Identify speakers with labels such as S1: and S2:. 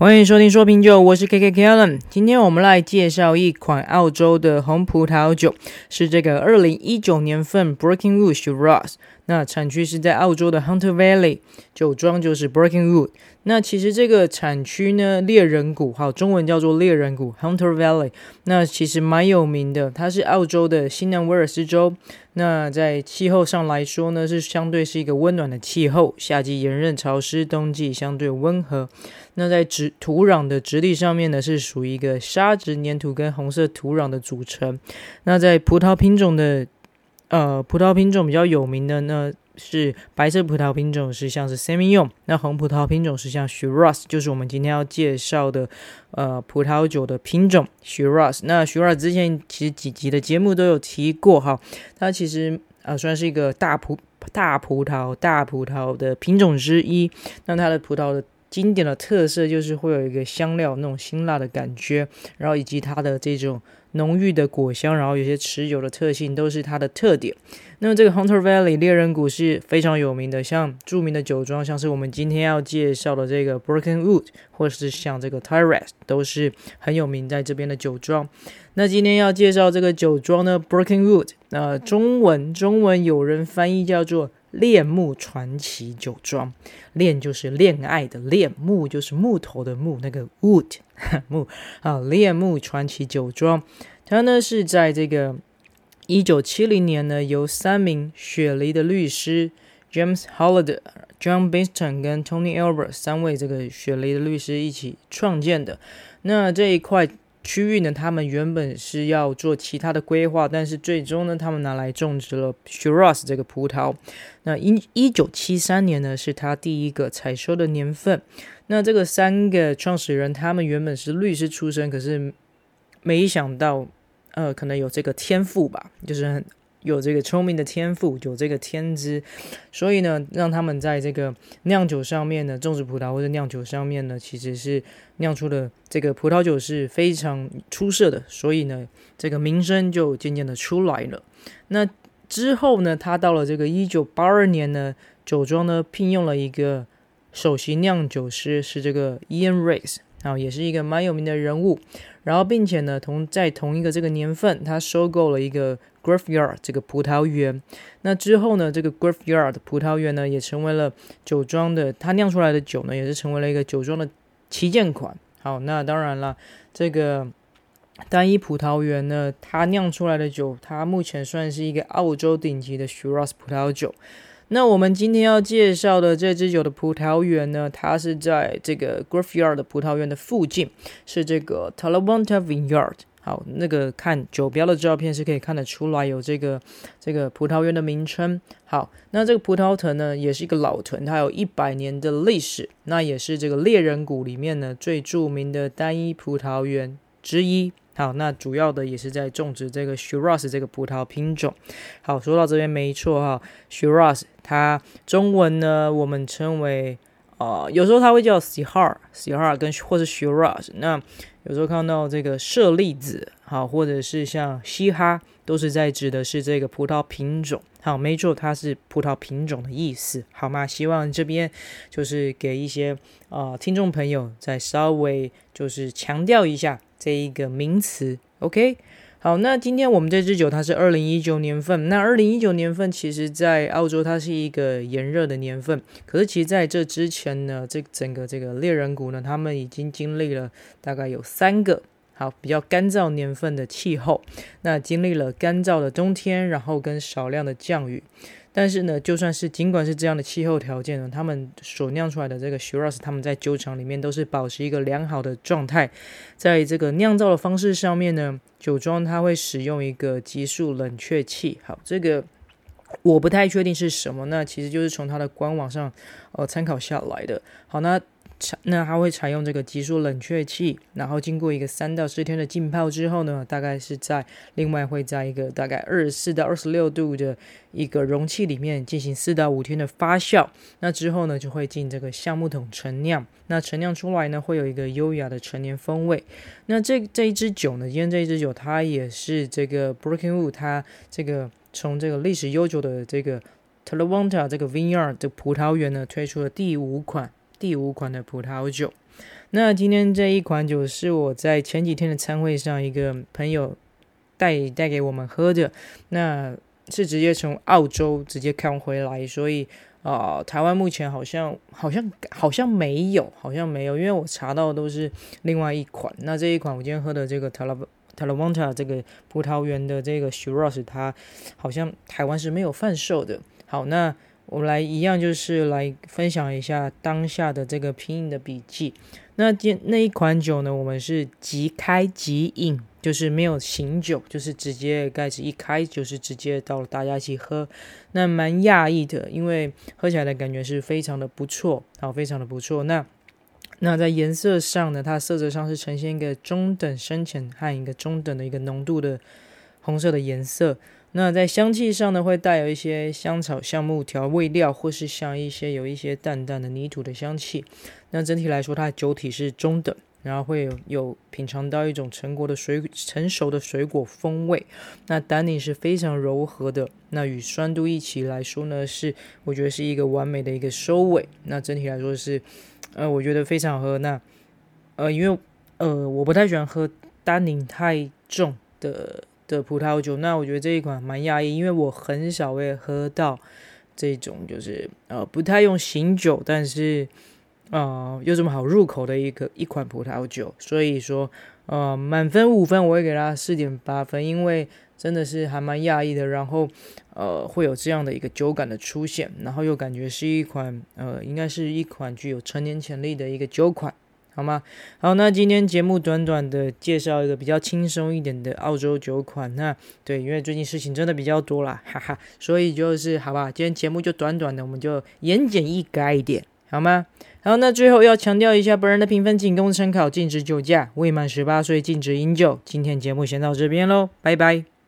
S1: 欢迎收听说品酒，我是 KK Kellen。今天我们来介绍一款澳洲的红葡萄酒，是这个二零一九年份 Breaking Rush Ross。那产区是在澳洲的 Hunter Valley，酒庄就是 Brokenwood。那其实这个产区呢，猎人谷，好，中文叫做猎人谷 Hunter Valley。那其实蛮有名的，它是澳洲的新南威尔斯州。那在气候上来说呢，是相对是一个温暖的气候，夏季炎热潮湿，冬季相对温和。那在植土壤的质地上面呢，是属于一个沙质粘土跟红色土壤的组成。那在葡萄品种的呃，葡萄品种比较有名的呢，是白色葡萄品种是像是 Semillon，那红葡萄品种是像 Shiraz，就是我们今天要介绍的呃葡萄酒的品种 Shiraz。那 Shiraz 之前其实几集的节目都有提过哈，它其实呃算是一个大葡大葡萄大葡萄的品种之一。那它的葡萄的经典的特色就是会有一个香料那种辛辣的感觉，然后以及它的这种。浓郁的果香，然后有些持久的特性，都是它的特点。那么这个 Hunter Valley 猎人谷是非常有名的，像著名的酒庄，像是我们今天要介绍的这个 Brokenwood，或是像这个 Tyrrell，都是很有名在这边的酒庄。那今天要介绍这个酒庄呢，Brokenwood，那中文中文有人翻译叫做。恋木传奇酒庄，恋就是恋爱的恋，木就是木头的木，那个 wood 木啊，恋木传奇酒庄，它呢是在这个一九七零年呢，由三名雪梨的律师 James Holliday、John Biston 跟 Tony Albert 三位这个雪梨的律师一起创建的。那这一块。区域呢，他们原本是要做其他的规划，但是最终呢，他们拿来种植了 Shiraz 这个葡萄。那一一九七三年呢，是他第一个采收的年份。那这个三个创始人，他们原本是律师出身，可是没想到，呃，可能有这个天赋吧，就是很。有这个聪明的天赋，有这个天资，所以呢，让他们在这个酿酒上面呢，种植葡萄或者酿酒上面呢，其实是酿出的这个葡萄酒是非常出色的，所以呢，这个名声就渐渐的出来了。那之后呢，他到了这个一九八二年呢，酒庄呢聘用了一个首席酿酒师，是这个 Ian Race 然后也是一个蛮有名的人物。然后并且呢，同在同一个这个年份，他收购了一个。Graveyard 这个葡萄园，那之后呢，这个 Graveyard 葡萄园呢，也成为了酒庄的，他酿出来的酒呢，也是成为了一个酒庄的旗舰款。好，那当然了，这个单一葡萄园呢，它酿出来的酒，它目前算是一个澳洲顶级的 Shiraz 葡萄酒。那我们今天要介绍的这支酒的葡萄园呢，它是在这个 Graveyard 的葡萄园的附近，是这个 Talawanta Vineyard。好，那个看酒标的照片是可以看得出来有这个这个葡萄园的名称。好，那这个葡萄藤呢，也是一个老藤，它有一百年的历史，那也是这个猎人谷里面呢最著名的单一葡萄园之一。好，那主要的也是在种植这个 Shiraz 这个葡萄品种。好，说到这边没错哈，Shiraz 它中文呢我们称为啊、有时候它会叫 Syrah，Syrah 跟或是 Shiraz 那。有时候看到这个舍利子，好，或者是像西哈，都是在指的是这个葡萄品种。好，没错，它是葡萄品种的意思，好吗？希望这边就是给一些啊、听众朋友再稍微就是强调一下这一个名词，OK。好，那今天我们这支酒它是二零一九年份。那二零一九年份其实，在澳洲它是一个炎热的年份。可是，其实在这之前呢，这整个这个猎人谷呢，他们已经经历了大概有三个好比较干燥年份的气候。那经历了干燥的冬天，然后跟少量的降雨。但是呢，就算是尽管是这样的气候条件呢，他们所酿出来的这个 Shiraz，他们在酒厂里面都是保持一个良好的状态。在这个酿造的方式上面呢，酒庄它会使用一个急速冷却器。好，这个我不太确定是什么，那其实就是从它的官网上呃参考下来的。好，那。那它会采用这个急速冷却器，然后经过一个三到四天的浸泡之后呢，大概是在另外会在一个大概二十四到二十六度的一个容器里面进行四到五天的发酵。那之后呢，就会进这个橡木桶陈酿。那陈酿出来呢，会有一个优雅的陈年风味。那这这一支酒呢，今天这一支酒它也是这个 Brokenwood 它这个从这个历史悠久的这个 Talawanta 这个 Vineyard 的葡萄园呢推出的第五款。第五款的葡萄酒，那今天这一款酒是我在前几天的餐会上一个朋友带带给我们喝的，那是直接从澳洲直接扛回来，所以啊、呃，台湾目前好像好像好像没有，好像没有，因为我查到都是另外一款。那这一款我今天喝的这个 Talawanta 这个葡萄园的这个 Shiraz，它好像台湾是没有贩售的。好，那。我们来一样，就是来分享一下当下的这个品饮的笔记。那今那一款酒呢，我们是即开即饮，就是没有醒酒，就是直接盖子一开，就是直接到了大家一起喝。那蛮讶异的，因为喝起来的感觉是非常的不错，好，非常的不错。那那在颜色上呢，它色泽上是呈现一个中等深浅和一个中等的一个浓度的红色的颜色。那在香气上呢，会带有一些香草、橡木调味料，或是像一些有一些淡淡的泥土的香气。那整体来说，它的酒体是中等，然后会有有品尝到一种成果的水成熟的水果风味。那单宁是非常柔和的，那与酸度一起来说呢，是我觉得是一个完美的一个收尾。那整体来说是，呃，我觉得非常好喝。那呃，因为呃，我不太喜欢喝单宁太重的。的葡萄酒，那我觉得这一款蛮讶异，因为我很少会喝到这种就是呃不太用醒酒，但是呃又这么好入口的一个一款葡萄酒，所以说呃满分五分我会给它四点八分，因为真的是还蛮讶异的，然后呃会有这样的一个酒感的出现，然后又感觉是一款呃应该是一款具有成年潜力的一个酒款。好吗？好，那今天节目短短的介绍一个比较轻松一点的澳洲酒款。那对，因为最近事情真的比较多啦，哈哈，所以就是好吧，今天节目就短短的，我们就言简意赅一点，好吗？好，那最后要强调一下，本人的评分仅供参考，禁止酒驾，未满十八岁禁止饮酒。今天节目先到这边喽，拜拜。